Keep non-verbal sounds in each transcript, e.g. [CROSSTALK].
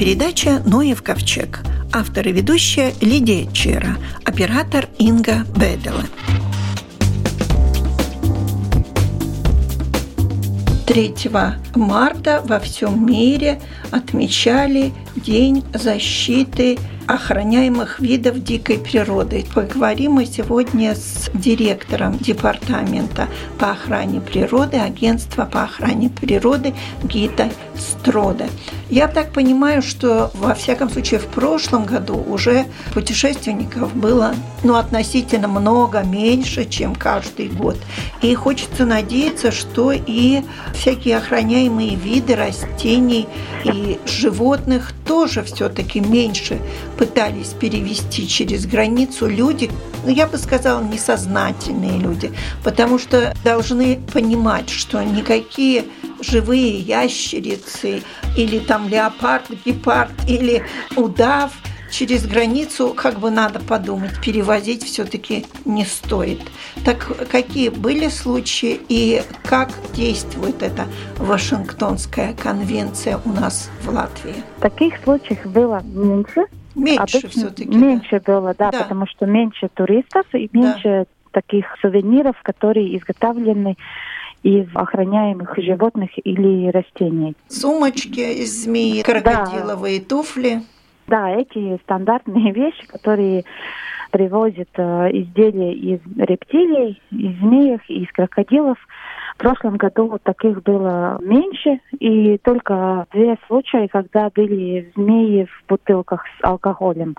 передача «Ноев ковчег». Автор и ведущая Лидия Чера, оператор Инга Бедела. 3 марта во всем мире отмечали День защиты охраняемых видов дикой природы. Поговорим мы сегодня с директором департамента по охране природы, агентства по охране природы Гита Строда. Я так понимаю, что во всяком случае в прошлом году уже путешественников было ну, относительно много меньше, чем каждый год. И хочется надеяться, что и всякие охраняемые виды растений и животных тоже все-таки меньше пытались перевести через границу люди, ну, я бы сказала, несознательные люди, потому что должны понимать, что никакие живые ящерицы или там леопард, гепард или удав – через границу, как бы надо подумать, перевозить все-таки не стоит. Так какие были случаи и как действует эта Вашингтонская конвенция у нас в Латвии? Таких случаев было меньше. Меньше все-таки. Меньше да? было, да, да, потому что меньше туристов и меньше да. таких сувениров, которые изготовлены из охраняемых животных или растений. Сумочки из змеи, крокодиловые да. туфли. Да, эти стандартные [LAUGHS] вещи, которые привозят э, изделия из рептилий, из змеев, из крокодилов. В прошлом году таких было меньше, и только две случаи, когда были змеи в бутылках с алкоголем.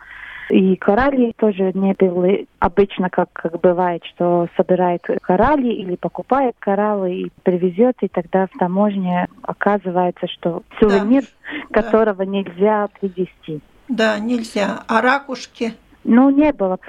И коралли тоже не было обычно, как, как бывает, что собирает коралли или покупает кораллы и привезет, и тогда в таможне оказывается, что сувенир, да. которого да. нельзя привезти. Да, нельзя. А ракушки? Ну, не было,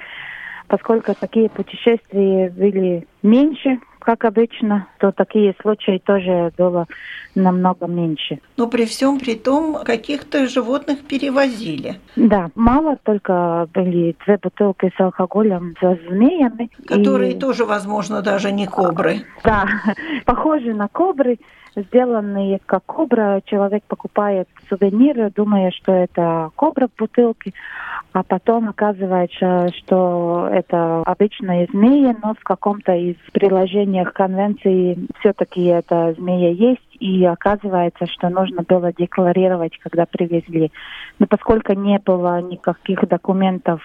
поскольку такие путешествия были меньше, как обычно, то такие случаи тоже было намного меньше. Но при всем при том, каких-то животных перевозили. Да, мало, только были две бутылки с алкоголем за змеями. Которые и... тоже, возможно, даже не кобры. Да, [LAUGHS] похожи на кобры сделанные как кобра. Человек покупает сувениры, думая, что это кобра в бутылке, а потом оказывается, что это обычная змея, но в каком-то из приложениях конвенции все-таки эта змея есть, и оказывается, что нужно было декларировать, когда привезли. Но поскольку не было никаких документов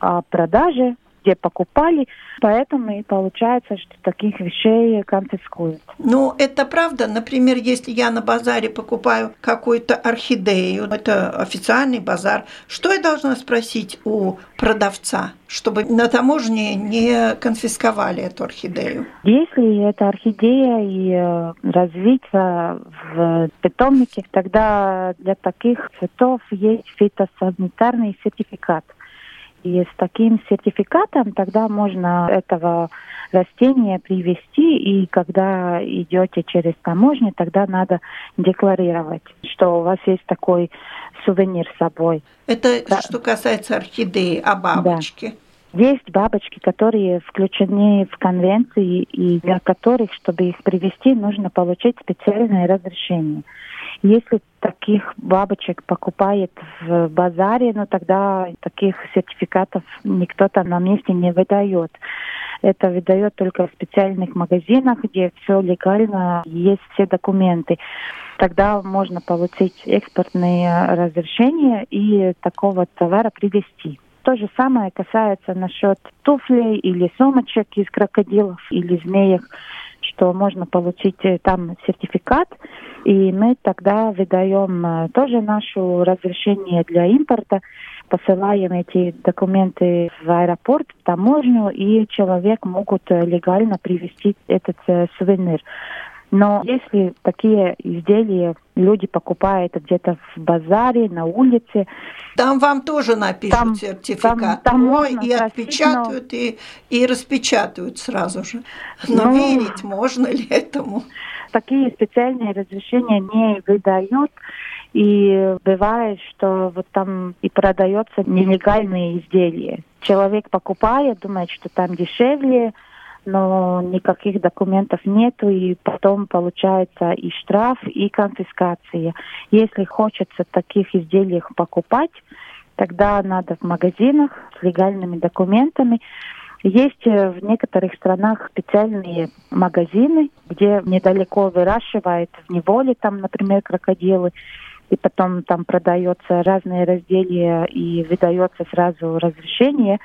о продаже, где покупали, поэтому и получается, что таких вещей конфискуют. Ну, это правда. Например, если я на базаре покупаю какую-то орхидею, это официальный базар, что я должна спросить у продавца, чтобы на таможне не конфисковали эту орхидею? Если это орхидея и э, развиться в питомнике, тогда для таких цветов есть фитосанитарный сертификат – и с таким сертификатом тогда можно этого растения привезти, и когда идете через таможню, тогда надо декларировать, что у вас есть такой сувенир с собой. Это да. что касается орхидеи, а бабочки? Да. Есть бабочки, которые включены в конвенции, и для которых, чтобы их привезти, нужно получить специальное разрешение. Если таких бабочек покупает в базаре, ну тогда таких сертификатов никто там на месте не выдает. Это выдает только в специальных магазинах, где все легально, есть все документы. Тогда можно получить экспортные разрешения и такого товара привезти. То же самое касается насчет туфлей или сумочек из крокодилов или змеек что можно получить э, там сертификат, и мы тогда выдаем э, тоже наше разрешение для импорта, посылаем эти документы в аэропорт, в таможню, и человек могут э, легально привезти этот сувенир. Но если такие изделия люди покупают где-то в базаре, на улице. Там вам тоже напишут там, сертификат. Там, там Ой, и отпечатают, но... и, и распечатают сразу же. Но ну, верить можно ли этому? Такие специальные разрешения не выдают. И бывает, что вот там и продается нелегальные изделия. Человек покупает, думает, что там дешевле, но никаких документов нету, и потом получается и штраф, и конфискация. Если хочется таких изделий покупать, тогда надо в магазинах с легальными документами. Есть э, в некоторых странах специальные магазины, где недалеко выращивают в неволе, там, например, крокодилы, и потом там продается разные разделия и выдается сразу разрешение,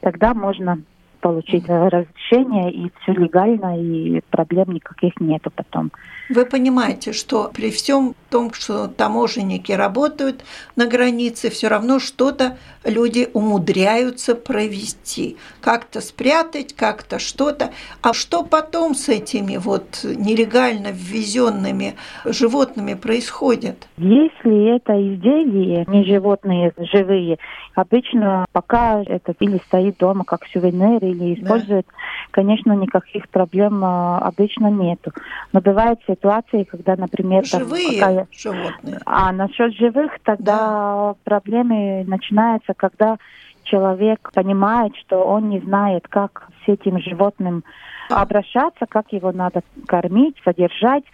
тогда можно получить разрешение, и все легально, и проблем никаких нету потом. Вы понимаете, что при всем том, что таможенники работают на границе, все равно что-то люди умудряются провести. Как-то спрятать, как-то что-то. А что потом с этими вот нелегально ввезенными животными происходит? Если это изделия, не животные, живые, обычно пока это или стоит дома как сувенир, или используют, да. конечно, никаких проблем а, обычно нету. Но бывает ситуации, когда, например... Живые там, какая... животные. А насчет живых, тогда да. проблемы начинаются, когда человек понимает, что он не знает, как с этим животным обращаться, как его надо кормить, содержать,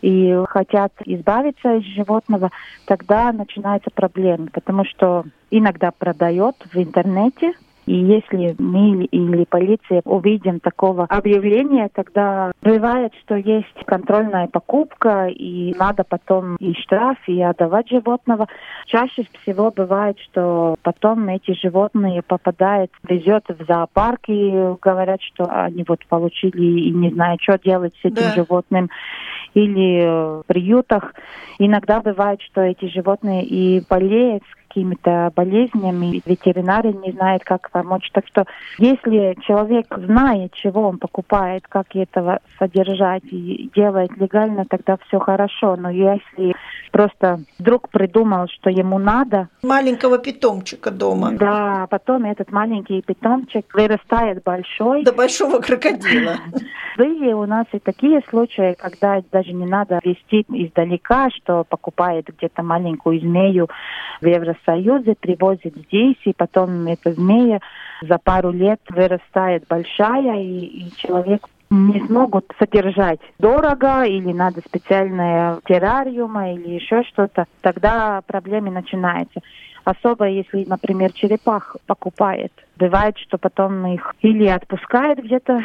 и хотят избавиться из животного, тогда начинаются проблемы, потому что иногда продает в интернете и если мы или полиция увидим такого объявления, тогда бывает, что есть контрольная покупка, и надо потом и штраф, и отдавать животного. Чаще всего бывает, что потом эти животные попадают, везет в зоопарк, и говорят, что они вот получили и не знают, что делать с этим да. животным или в приютах. Иногда бывает, что эти животные и болеют какими-то болезнями, ветеринары не знают, как помочь. Так что если человек знает, чего он покупает, как этого содержать и делает легально, тогда все хорошо. Но если просто вдруг придумал, что ему надо... Маленького питомчика дома. Да, потом этот маленький питомчик вырастает большой. До большого крокодила. [LAUGHS] Были у нас и такие случаи, когда даже не надо вести издалека, что покупает где-то маленькую змею в Евросоюзе, привозит здесь, и потом эта змея за пару лет вырастает большая, и, и человек не смогут содержать дорого или надо специальное террариума или еще что-то, тогда проблемы начинаются. Особо если, например, черепах покупает. Бывает, что потом их или отпускает где-то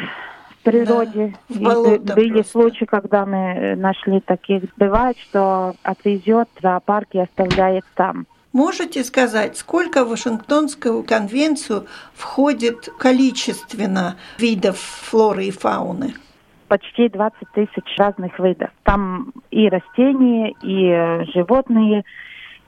природе. Да, в были просто. случаи, когда мы нашли таких. Бывает, что отвезет в зоопарк и оставляет там. Можете сказать, сколько в Вашингтонскую конвенцию входит количественно видов флоры и фауны? Почти 20 тысяч разных видов. Там и растения, и животные,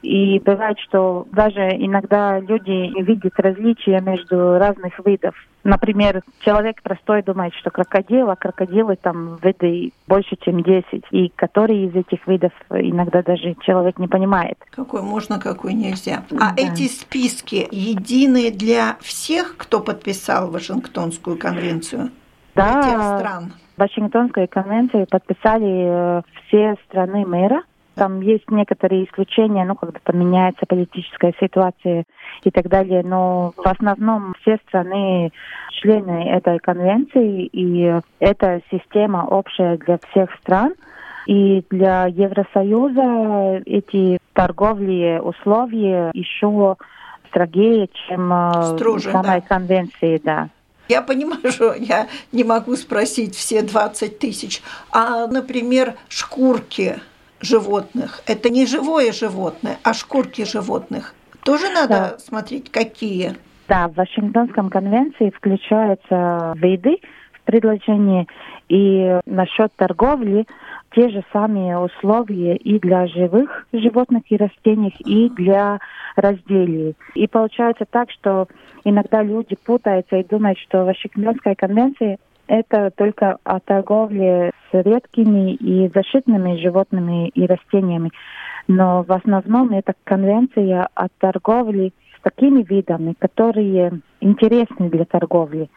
и бывает, что даже иногда люди видят различия между разных видов. Например, человек простой думает, что крокодил, а крокодилы там виды больше, чем 10. И которые из этих видов иногда даже человек не понимает. Какой можно, какой нельзя. А да. эти списки единые для всех, кто подписал Вашингтонскую конвенцию? Да. Для тех стран? Вашингтонскую конвенцию подписали э, все страны мира – там есть некоторые исключения, ну, когда поменяется политическая ситуация и так далее, но в основном все страны члены этой конвенции, и эта система общая для всех стран. И для Евросоюза эти торговые условия еще строгее, чем э, Строже, самой да. конвенции, да. Я понимаю, [LAUGHS] что я не могу спросить все 20 тысяч, а, например, шкурки животных. Это не живое животное, а шкурки животных. Тоже надо да. смотреть, какие. Да, в Вашингтонском конвенции включаются виды в предложении, и насчет торговли те же самые условия и для живых животных и растений, и для разделий. И получается так, что иногда люди путаются и думают, что Вашингтонская конвенция это только о торговле с редкими и защитными животными и растениями. Но в основном это конвенция о торговле с такими видами, которые интересны для торговли.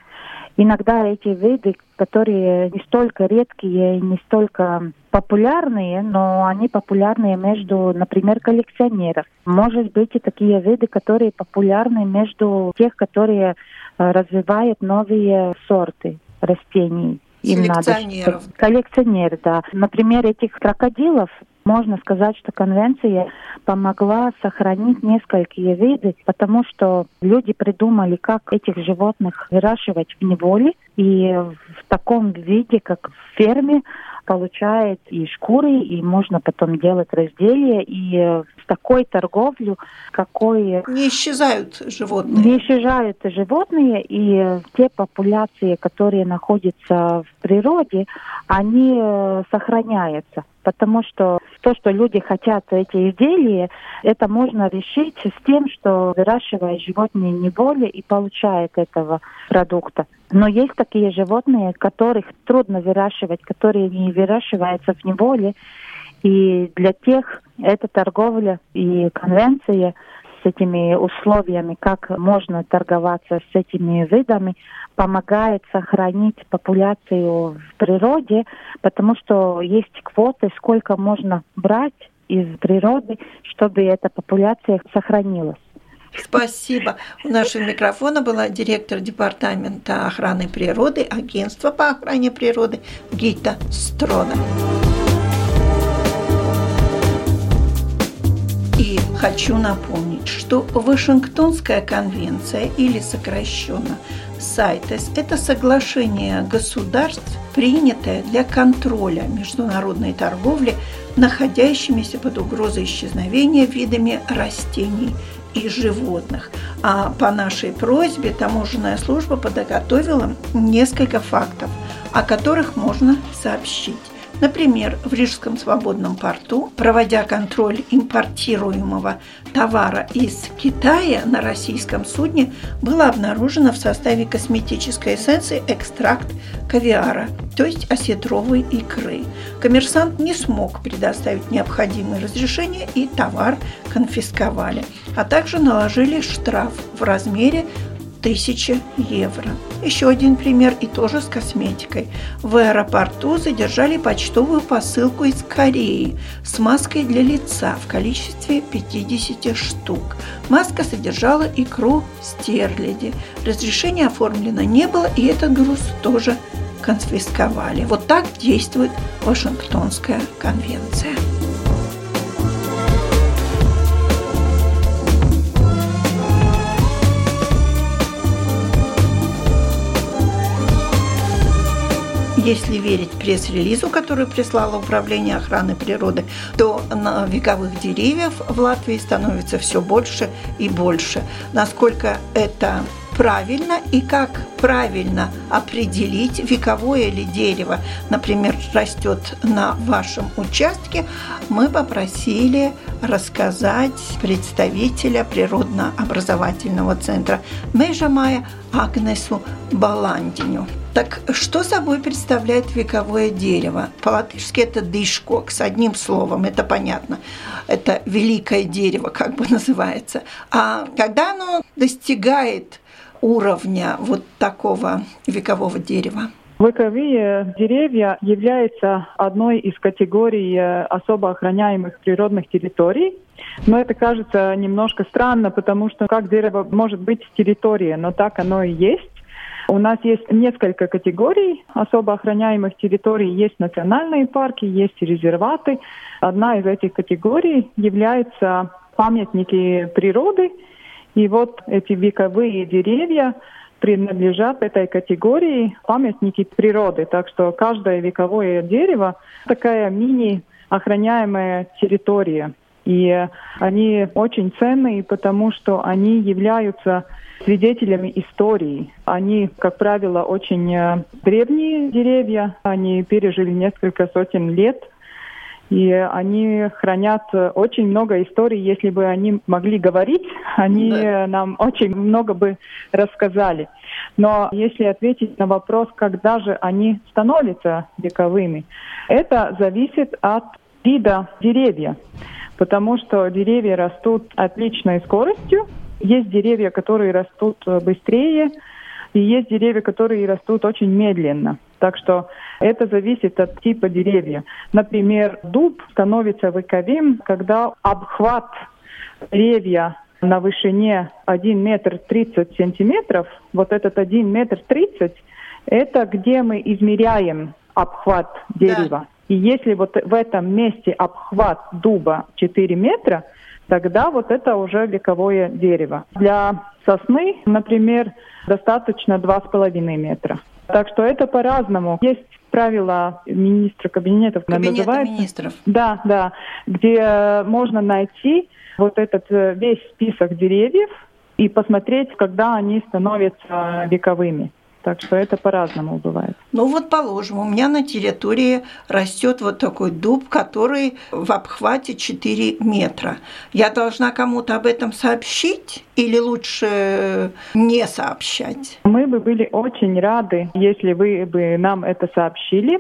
Иногда эти виды, которые не столько редкие не столько популярные, но они популярны между, например, коллекционеров. Может быть и такие виды, которые популярны между тех, которые э, развивают новые сорты. Растений. Им Коллекционеров. надо коллекционер, да. Например, этих крокодилов можно сказать, что конвенция помогла сохранить несколько видов, потому что люди придумали, как этих животных выращивать в неволе, и в таком виде, как в ферме, получает и шкуры, и можно потом делать разделие, и в такой торговлю, какой... Не исчезают животные. Не исчезают животные, и те популяции, которые находятся в природе, они э, сохраняются потому что то, что люди хотят эти изделия, это можно решить с тем, что выращивая животные не более и получает этого продукта. Но есть такие животные, которых трудно выращивать, которые не выращиваются в неволе, и для тех эта торговля и конвенция с этими условиями, как можно торговаться с этими видами, помогает сохранить популяцию в природе, потому что есть квоты, сколько можно брать из природы, чтобы эта популяция сохранилась. Спасибо. У нашего микрофона была директор департамента охраны природы, агентства по охране природы Гита Строна. И хочу напомнить, что Вашингтонская конвенция или сокращенно САЙТЕС – это соглашение государств, принятое для контроля международной торговли находящимися под угрозой исчезновения видами растений и животных. А по нашей просьбе таможенная служба подготовила несколько фактов, о которых можно сообщить. Например, в Рижском свободном порту, проводя контроль импортируемого товара из Китая на российском судне, было обнаружено в составе косметической эссенции экстракт кавиара, то есть осетровой икры. Коммерсант не смог предоставить необходимые разрешения и товар конфисковали, а также наложили штраф в размере 1000 евро. Еще один пример и тоже с косметикой. В аэропорту задержали почтовую посылку из Кореи с маской для лица в количестве 50 штук. Маска содержала икру стерляди. Разрешение оформлено не было, и этот груз тоже конфисковали. Вот так действует Вашингтонская конвенция. Если верить пресс-релизу, который прислало Управление охраны природы, то вековых деревьев в Латвии становится все больше и больше. Насколько это правильно и как правильно определить, вековое ли дерево, например, растет на вашем участке, мы попросили рассказать представителя природно-образовательного центра Межамая Агнесу Баландиню. Так что собой представляет вековое дерево? По-латышски это дышкок, с одним словом, это понятно. Это великое дерево, как бы называется. А когда оно достигает уровня вот такого векового дерева? Вековые деревья являются одной из категорий э, особо охраняемых природных территорий. Но это кажется немножко странно, потому что как дерево может быть территория, но так оно и есть. У нас есть несколько категорий особо охраняемых территорий. Есть национальные парки, есть резерваты. Одна из этих категорий является памятники природы. И вот эти вековые деревья принадлежат этой категории памятники природы. Так что каждое вековое дерево такая мини охраняемая территория. И они очень ценные, потому что они являются свидетелями истории. Они, как правило, очень э, древние деревья, они пережили несколько сотен лет, и они хранят э, очень много историй. Если бы они могли говорить, они да. нам очень много бы рассказали. Но если ответить на вопрос, когда же они становятся вековыми, это зависит от вида деревья, потому что деревья растут отличной скоростью, есть деревья, которые растут э, быстрее, и есть деревья, которые растут очень медленно. Так что это зависит от типа деревья. Например, дуб становится вековым, когда обхват деревья на вышине 1 метр 30 сантиметров, вот этот 1 метр 30, Это где мы измеряем обхват дерева. Да. И если вот в этом месте обхват дуба 4 метра, тогда вот это уже вековое дерево. Для сосны, например, достаточно 2,5 метра. Так что это по-разному. Есть правила министра кабинетов, Кабинета называется. министров. Да, да, где можно найти вот этот э, весь список деревьев и посмотреть, когда они становятся вековыми. Так что это по-разному бывает. Ну вот положим, у меня на территории растет вот такой дуб, который в обхвате 4 метра. Я должна кому-то об этом сообщить или лучше не сообщать? Мы бы были очень рады, если вы бы нам это сообщили.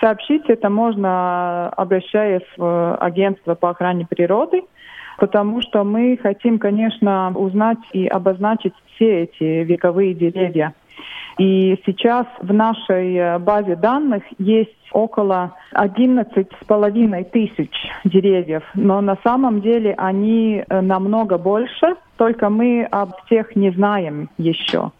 Сообщить это можно, обращаясь в агентство по охране природы, потому что мы хотим, конечно, узнать и обозначить все эти вековые деревья. И сейчас в нашей э, базе данных есть около 11 с половиной тысяч деревьев, но на самом деле они э, намного больше, только мы об всех не знаем еще.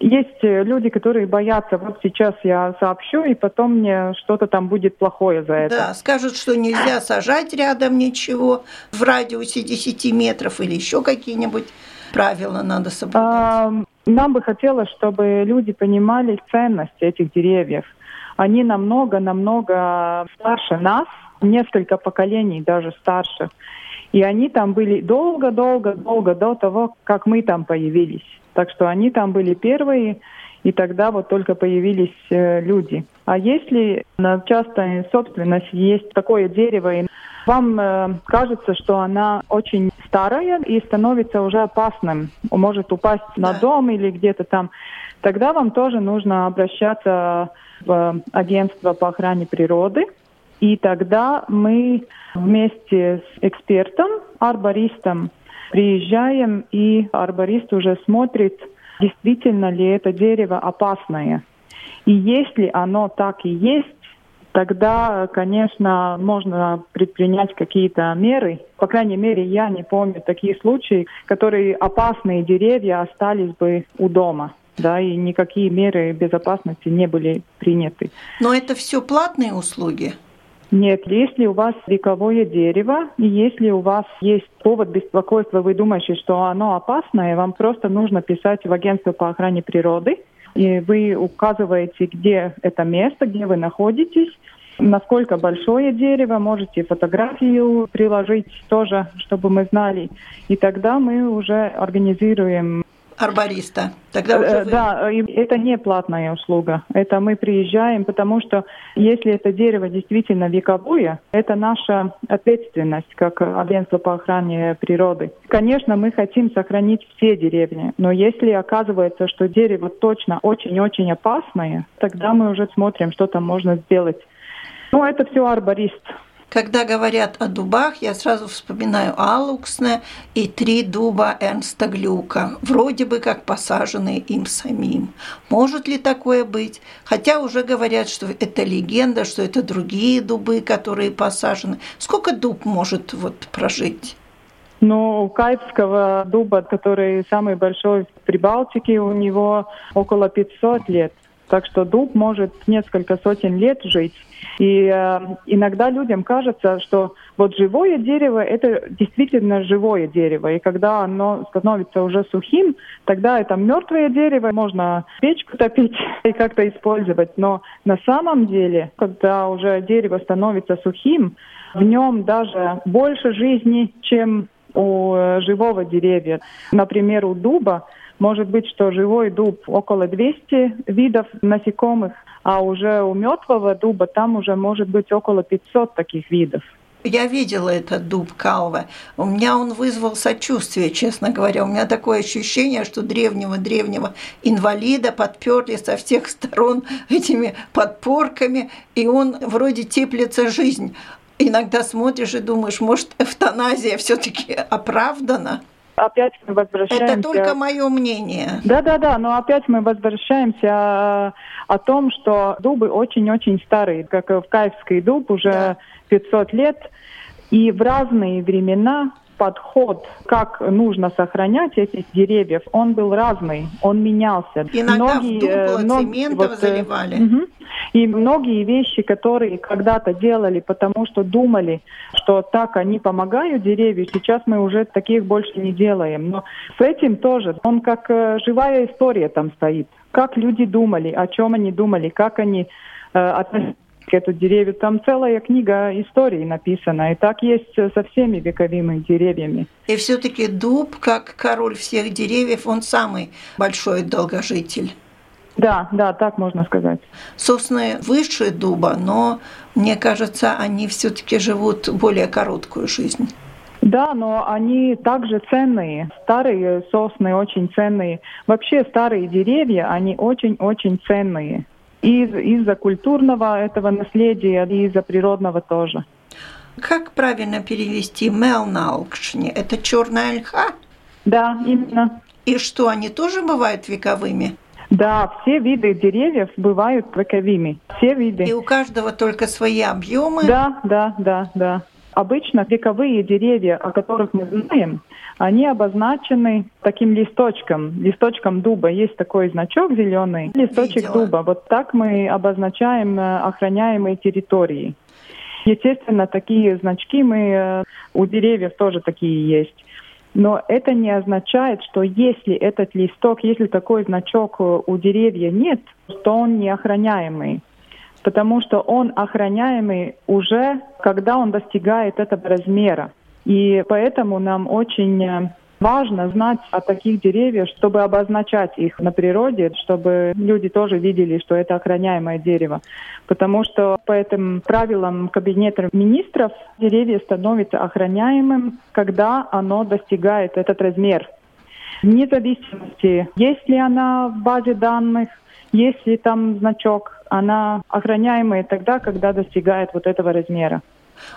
Есть э, люди, которые боятся, вот сейчас я сообщу, и потом мне что-то там будет плохое за это. Да, скажут, что нельзя сажать рядом ничего в радиусе 10 метров или еще какие-нибудь правила надо соблюдать. Нам бы хотелось, чтобы люди понимали ценность этих деревьев. Они намного-намного старше нас, несколько поколений даже старше. И они там были долго-долго-долго до того, как мы там появились. Так что они там были первые, и тогда вот только появились э, люди. А если на частной собственности есть такое дерево, и вам э, кажется, что она очень старая и становится уже опасным, может упасть на дом или где-то там, тогда вам тоже нужно обращаться в агентство по охране природы, и тогда мы вместе с экспертом, арбористом, приезжаем, и арборист уже смотрит, действительно ли это дерево опасное. И если оно так и есть, тогда, конечно, можно предпринять какие-то меры. По крайней мере, я не помню такие случаи, которые опасные деревья остались бы у дома. Да, и никакие меры безопасности не были приняты. Но это все платные услуги? Нет, если у вас вековое дерево, и если у вас есть повод беспокойства, вы думаете, что оно опасное, вам просто нужно писать в агентство по охране природы, и вы указываете, где это место, где вы находитесь, насколько большое дерево, можете фотографию приложить тоже, чтобы мы знали. И тогда мы уже организируем арбориста. Тогда уже э, вы... Да, это не платная услуга. Это мы приезжаем, потому что если это дерево действительно вековое, это наша ответственность как агентство по охране природы. Конечно, мы хотим сохранить все деревни, но если оказывается, что дерево точно очень-очень опасное, тогда мы уже смотрим, что там можно сделать. Ну, это все арборист. Когда говорят о дубах, я сразу вспоминаю Алуксне и три дуба Эрнста Глюка, вроде бы как посаженные им самим. Может ли такое быть? Хотя уже говорят, что это легенда, что это другие дубы, которые посажены. Сколько дуб может вот прожить? Ну, у Кайпского дуба, который самый большой в Прибалтике, у него около 500 лет. Так что дуб может несколько сотен лет жить. И э, иногда людям кажется, что вот живое дерево – это действительно живое дерево. И когда оно становится уже сухим, тогда это мертвое дерево, можно печку топить [LAUGHS] и как-то использовать. Но на самом деле, когда уже дерево становится сухим, в нем даже больше жизни, чем у э, живого деревья. Например, у дуба может быть, что живой дуб около 200 видов насекомых, а уже у мертвого дуба там уже может быть около 500 таких видов. Я видела этот дуб Калва. У меня он вызвал сочувствие, честно говоря. У меня такое ощущение, что древнего-древнего инвалида подперли со всех сторон этими подпорками, и он вроде теплится жизнь. Иногда смотришь и думаешь, может, эвтаназия все-таки оправдана? Опять мы возвращаемся... Это только мое мнение. Да-да-да, но опять мы возвращаемся э, о том, что дубы очень-очень старые, как в Каевский дуб уже да. 500 лет, и в разные времена подход, как нужно сохранять эти деревья, он был разный, он менялся. Иногда многие, в дупло э, многие, вот, э, заливали. Угу. И многие вещи, которые когда-то делали, потому что думали, что так они помогают деревьям, сейчас мы уже таких больше не делаем. Но с этим тоже, он как э, живая история там стоит. Как люди думали, о чем они думали, как они э, относились к эту деревью. Там целая книга истории написана. И так есть со всеми вековыми деревьями. И все-таки дуб, как король всех деревьев, он самый большой долгожитель. Да, да, так можно сказать. Сосны выше дуба, но мне кажется, они все-таки живут более короткую жизнь. Да, но они также ценные. Старые сосны очень ценные. Вообще старые деревья, они очень-очень ценные. И из-за культурного этого наследия, и из-за природного тоже. Как правильно перевести мелнаукшни? Это черная ольха? Да, именно. И что, они тоже бывают вековыми? Да, все виды деревьев бывают вековыми. Все виды. И у каждого только свои объемы? Да, да, да, да. Обычно вековые деревья, о которых мы знаем, они обозначены таким листочком, листочком дуба. Есть такой значок зеленый, листочек Видела. дуба. Вот так мы обозначаем э, охраняемые территории. Естественно, такие значки мы э, у деревьев тоже такие есть. Но это не означает, что если этот листок, если такой значок э, у деревья нет, то он не охраняемый. Потому что он охраняемый уже, когда он достигает этого размера. И поэтому нам очень э, важно знать о таких деревьях, чтобы обозначать их на природе, чтобы люди тоже видели, что это охраняемое дерево. Потому что по этим правилам Кабинета министров деревья становятся охраняемым, когда оно достигает этот размер. Вне зависимости, есть ли она в базе данных, есть ли там значок, она охраняемая тогда, когда достигает вот этого размера.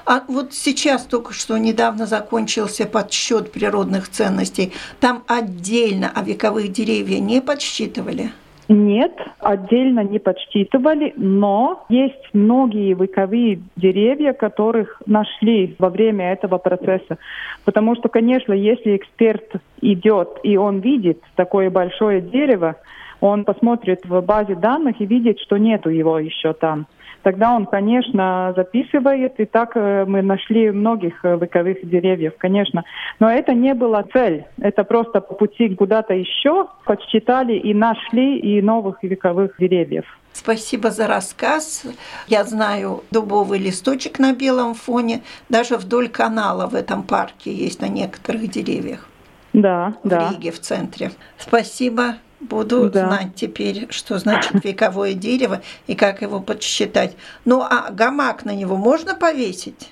А вот сейчас только что недавно закончился подсчет природных ценностей. Там отдельно о вековых деревьях не подсчитывали? Нет, отдельно не подсчитывали, но есть многие вековые деревья, которых нашли во время этого процесса. Потому что, конечно, если эксперт идет и он видит такое большое дерево, он посмотрит в базе данных и видит, что нету его еще там тогда он, конечно, записывает, и так э, мы нашли многих э, вековых деревьев, конечно. Но это не была цель, это просто по пути куда-то еще подсчитали и нашли и новых вековых деревьев. Спасибо за рассказ. Я знаю дубовый листочек на белом фоне. Даже вдоль канала в этом парке есть на некоторых деревьях. Да, в да. В Риге, в центре. Спасибо. Буду да. знать теперь, что значит вековое дерево и как его подсчитать. Ну, а гамак на него можно повесить?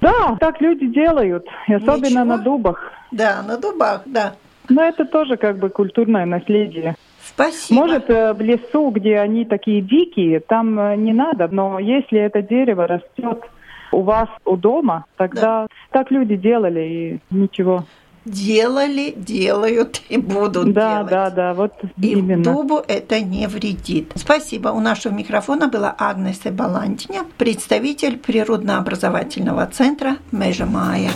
Да, так люди делают, особенно Ничего? на дубах. Да, на дубах, да. Но это тоже как бы культурное наследие. Спасибо. Может, э, в лесу, где они такие дикие, там э, не надо, но если это дерево растет у вас у дома, тогда да. так люди делали и ничего делали, делают и будут да, делать. Да, да, да, вот и именно. дубу это не вредит. Спасибо. У нашего микрофона была Агнеса Балантиня, представитель природно-образовательного центра Межа Майя.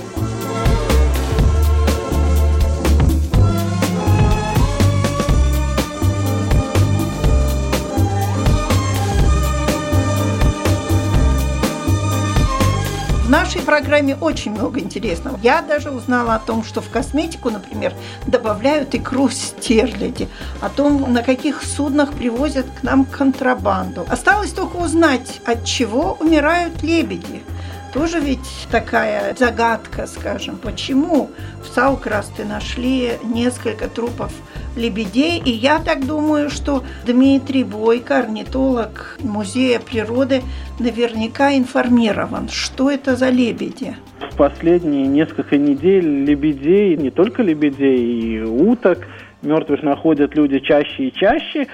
Нашей программе очень много интересного. Я даже узнала о том, что в косметику, например, добавляют икру стерляди, о том, на каких суднах привозят к нам контрабанду. Осталось только узнать, от чего умирают лебеди. Тоже ведь такая загадка, скажем, почему в Саукрасте нашли несколько трупов лебедей. И я так думаю, что Дмитрий Бойко, орнитолог Музея природы, наверняка информирован, что это за лебеди. В последние несколько недель лебедей, не только лебедей, и уток мертвых находят люди чаще и чаще.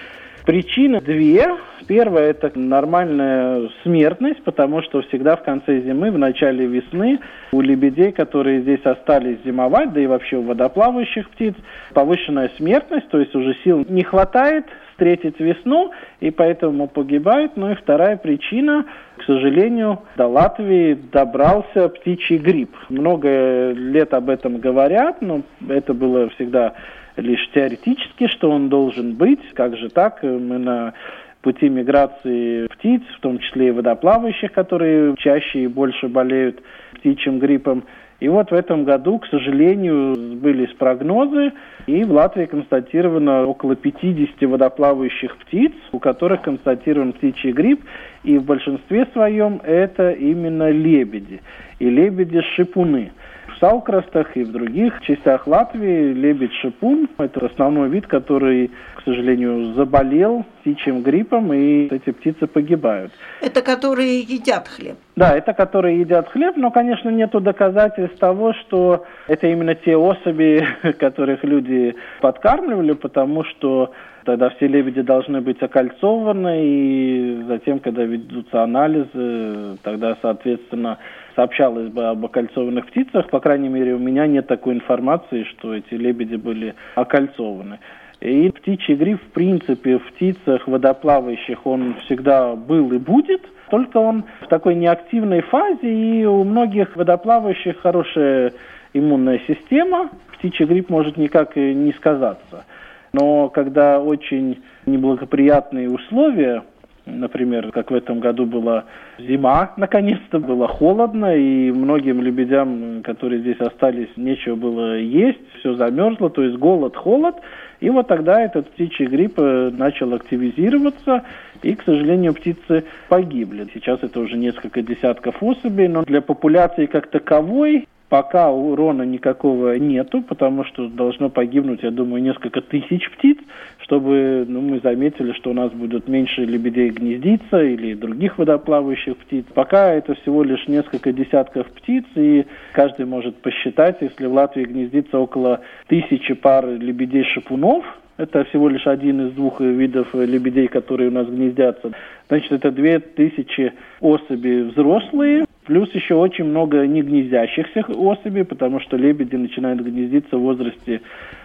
Причины две. Первая – это нормальная смертность, потому что всегда в конце зимы, в начале весны у лебедей, которые здесь остались зимовать, да и вообще у водоплавающих птиц, повышенная смертность, то есть уже сил не хватает, встретить весну, и поэтому погибают. Ну и вторая причина, к сожалению, до Латвии добрался птичий грипп. Много лет об этом говорят, но это было всегда лишь теоретически, что он должен быть. Как же так? Мы на пути миграции птиц, в том числе и водоплавающих, которые чаще и больше болеют птичьим гриппом. И вот в этом году, к сожалению, сбылись прогнозы, и в Латвии констатировано около 50 водоплавающих птиц, у которых констатирован птичий грипп, и в большинстве своем это именно лебеди, и лебеди-шипуны. Салкрастах и в других частях Латвии лебедь-шипун – это основной вид, который, к сожалению, заболел птичьим гриппом, и эти птицы погибают. Это которые едят хлеб? Да, это которые едят хлеб, но, конечно, нет доказательств того, что это именно те особи, [LAUGHS] которых люди подкармливали, потому что тогда все лебеди должны быть окольцованы, и затем, когда ведутся анализы, тогда, соответственно, сообщалось бы об окольцованных птицах. По крайней мере, у меня нет такой информации, что эти лебеди были окольцованы. И птичий гриф, в принципе, в птицах водоплавающих он всегда был и будет, только он в такой неактивной фазе, и у многих водоплавающих хорошая иммунная система, птичий грипп может никак не сказаться. Но когда очень неблагоприятные условия, Например, как в этом году была зима, [LAUGHS] наконец-то было холодно, и многим лебедям, которые здесь остались, нечего было есть, все замерзло, то есть голод, холод. И вот тогда этот птичий грипп э, начал активизироваться, и, к сожалению, птицы погибли. Сейчас это уже несколько десятков особей, но для популяции как таковой Пока урона никакого нету, потому что должно погибнуть, я думаю, несколько тысяч птиц, чтобы ну, мы заметили, что у нас будут меньше лебедей гнездиться или других водоплавающих птиц. Пока это всего лишь несколько десятков птиц, и каждый может посчитать, если в Латвии гнездится около тысячи пар лебедей-шипунов, это всего лишь один из двух видов лебедей, которые у нас гнездятся. Значит, это две тысячи особей взрослые, Плюс еще очень много негнездящихся особей, потому что лебеди начинают гнездиться в возрасте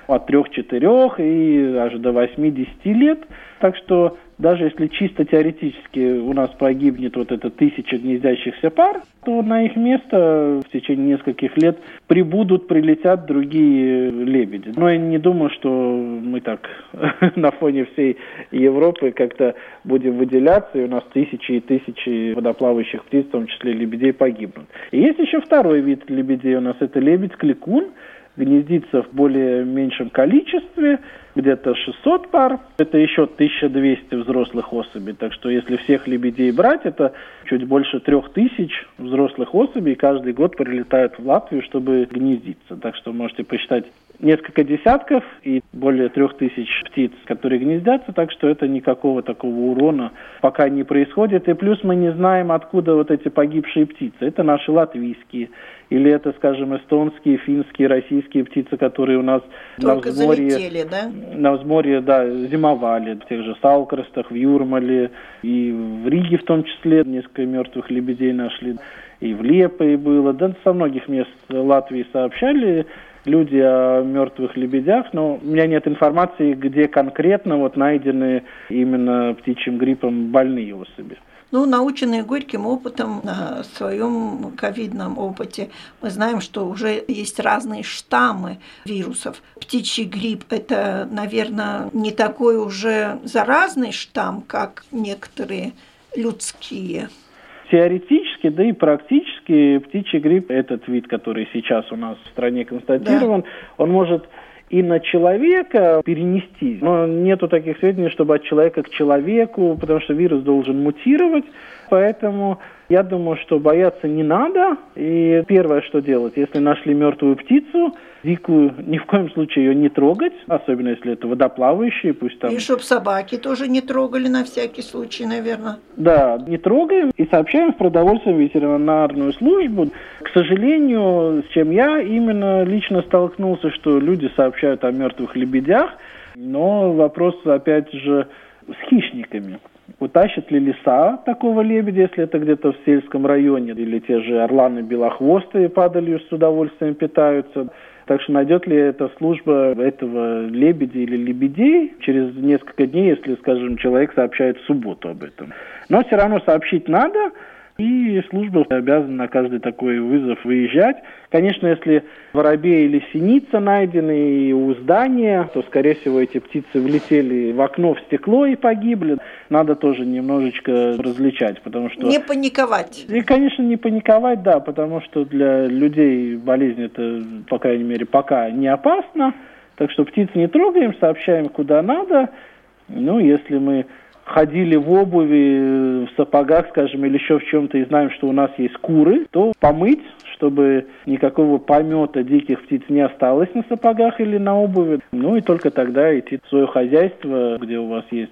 от 3-4 и аж до 8-10 лет. Так что даже если чисто теоретически у нас погибнет вот эта тысяча гнездящихся пар, то на их место в течение нескольких лет прибудут, прилетят другие лебеди. Но я не думаю, что мы так [LAUGHS] на фоне всей Европы как-то будем выделяться, и у нас тысячи и тысячи водоплавающих птиц, в том числе лебедей, погибнут. И есть еще второй вид лебедей у нас, это лебедь-кликун, гнездится в более меньшем количестве, где-то 600 пар, это еще 1200 взрослых особей. Так что если всех лебедей брать, это чуть больше 3000 взрослых особей каждый год прилетают в Латвию, чтобы гнездиться. Так что можете посчитать несколько десятков и более трех тысяч птиц, которые гнездятся, так что это никакого такого урона пока не происходит. И плюс мы не знаем, откуда вот эти погибшие птицы. Это наши латвийские, или это, скажем, эстонские, финские, российские птицы, которые у нас Только на взморье, залетели, да? На взморье, да, зимовали, в тех же Салкрастах, в Юрмале, и в Риге в том числе несколько мертвых лебедей нашли, и в Лепе было, да, со многих мест Латвии сообщали люди о мертвых лебедях, но у меня нет информации, где конкретно вот найдены именно птичьим гриппом больные особи. Ну, наученные горьким опытом, на своем ковидном опыте, мы знаем, что уже есть разные штаммы вирусов. Птичий грипп – это, наверное, не такой уже заразный штамм, как некоторые людские. Теоретически, да и практически птичий грипп, этот вид, который сейчас у нас в стране констатирован, да. он может и на человека перенести. Но нету таких сведений, чтобы от человека к человеку, потому что вирус должен мутировать. Поэтому я думаю, что бояться не надо. И первое, что делать, если нашли мертвую птицу, дикую, ни в коем случае ее не трогать, особенно если это водоплавающие, пусть там... И чтобы собаки тоже не трогали на всякий случай, наверное. Да, не трогаем и сообщаем в продовольственную ветеринарную службу. К сожалению, с чем я именно лично столкнулся, что люди сообщают о мертвых лебедях, но вопрос, опять же, с хищниками утащат ли леса такого лебедя, если это где-то в сельском районе, или те же орланы белохвостые падалью с удовольствием питаются. Так что найдет ли эта служба этого лебедя или лебедей через несколько дней, если, скажем, человек сообщает в субботу об этом. Но все равно сообщить надо, и служба обязана на каждый такой вызов выезжать. Конечно, если воробей или синица найдены у здания, то, скорее всего, эти птицы влетели в окно, в стекло и погибли. Надо тоже немножечко различать, потому что... Не паниковать. И, конечно, не паниковать, да, потому что для людей болезнь это, по крайней мере, пока не опасно. Так что птиц не трогаем, сообщаем куда надо. Ну, если мы ходили в обуви, в сапогах, скажем, или еще в чем-то, и знаем, что у нас есть куры, то помыть, чтобы никакого помета диких птиц не осталось на сапогах или на обуви. Ну и только тогда идти в свое хозяйство, где у вас есть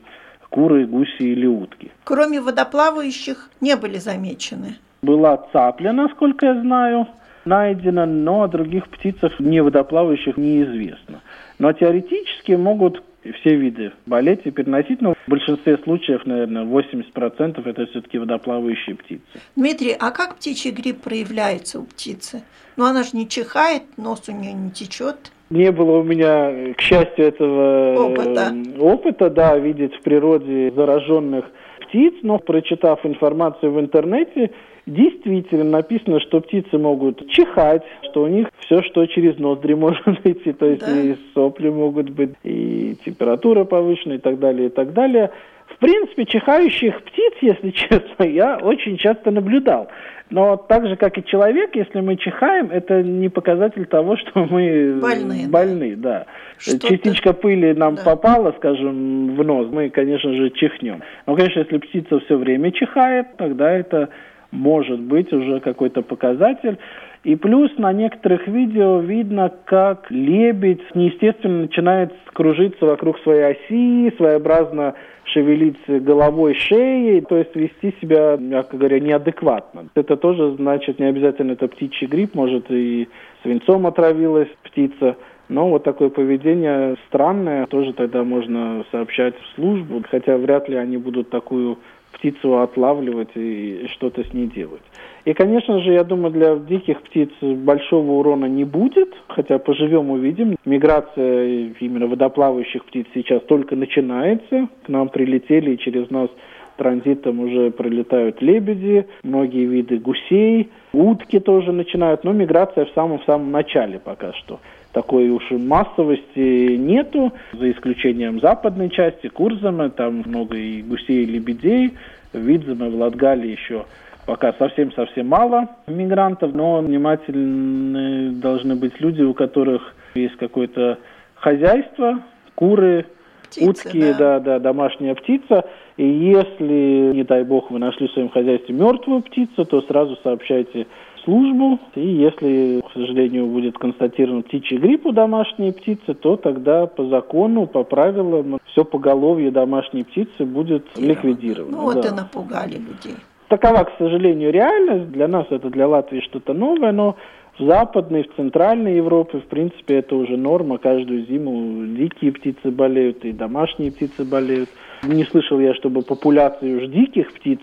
куры, гуси или утки. Кроме водоплавающих не были замечены? Была цапля, насколько я знаю, найдена, но о других птицах не водоплавающих неизвестно. Но теоретически могут все виды болеть и переносить, но в большинстве случаев, наверное, 80% это все-таки водоплавающие птицы. Дмитрий, а как птичий грипп проявляется у птицы? Ну, она же не чихает, нос у нее не течет. Не было у меня, к счастью, этого опыта, опыта да, видеть в природе зараженных птиц, но прочитав информацию в интернете, действительно написано, что птицы могут чихать, что у них все, что через ноздри [LAUGHS] может идти, то есть да. и сопли могут быть, и температура повышена, и так далее, и так далее. В принципе, чихающих птиц, если [LAUGHS] честно, я очень часто наблюдал. Но так же, как и человек, если мы чихаем, это не показатель того, что мы больны. больны да. Частичка пыли нам да. попала, скажем, в нос, мы, конечно же, чихнем. Но, конечно, если птица все время чихает, тогда это может быть уже какой-то показатель. И плюс на некоторых видео видно, как лебедь неестественно начинает кружиться вокруг своей оси, своеобразно шевелить головой, шеей, то есть вести себя, мягко говоря, неадекватно. Это тоже значит, не обязательно это птичий грипп, может и свинцом отравилась птица. Но вот такое поведение странное, тоже тогда можно сообщать в службу, хотя вряд ли они будут такую птицу отлавливать и что-то с ней делать. И, конечно же, я думаю, для диких птиц большого урона не будет, хотя поживем увидим. Миграция именно водоплавающих птиц сейчас только начинается. К нам прилетели и через нас транзитом уже прилетают лебеди, многие виды гусей, утки тоже начинают, но миграция в самом-самом начале пока что такой уж массовости нету, за исключением западной части, Курзама, там много и гусей, и лебедей, в Видзаме, в Латгале еще пока совсем-совсем мало мигрантов, но внимательны должны быть люди, у которых есть какое-то хозяйство, куры, Птицы, утки, да. да, да, домашняя птица. И если, не дай бог, вы нашли в своем хозяйстве мертвую птицу, то сразу сообщайте службу, и если, к сожалению, будет констатирован птичий грипп у домашней птицы, то тогда по закону, по правилам, все поголовье домашней птицы будет ликвидировано. Ну вот да. и напугали людей. Такова, к сожалению, реальность. Для нас это для Латвии что-то новое, но в Западной, в Центральной Европе, в принципе, это уже норма. Каждую зиму дикие птицы болеют и домашние птицы болеют. Не слышал я, чтобы популяции уж диких птиц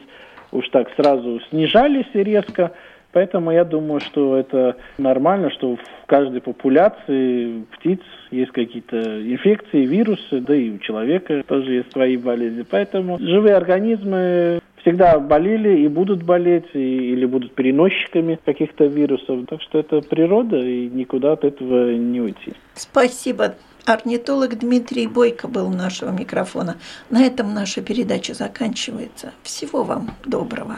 уж так сразу снижались резко. Поэтому я думаю, что это нормально, что в каждой популяции птиц есть какие-то инфекции, вирусы, да и у человека тоже есть свои болезни. Поэтому живые организмы всегда болели и будут болеть, и, или будут переносчиками каких-то вирусов. Так что это природа, и никуда от этого не уйти. Спасибо. Орнитолог Дмитрий Бойко был у нашего микрофона. На этом наша передача заканчивается. Всего вам доброго.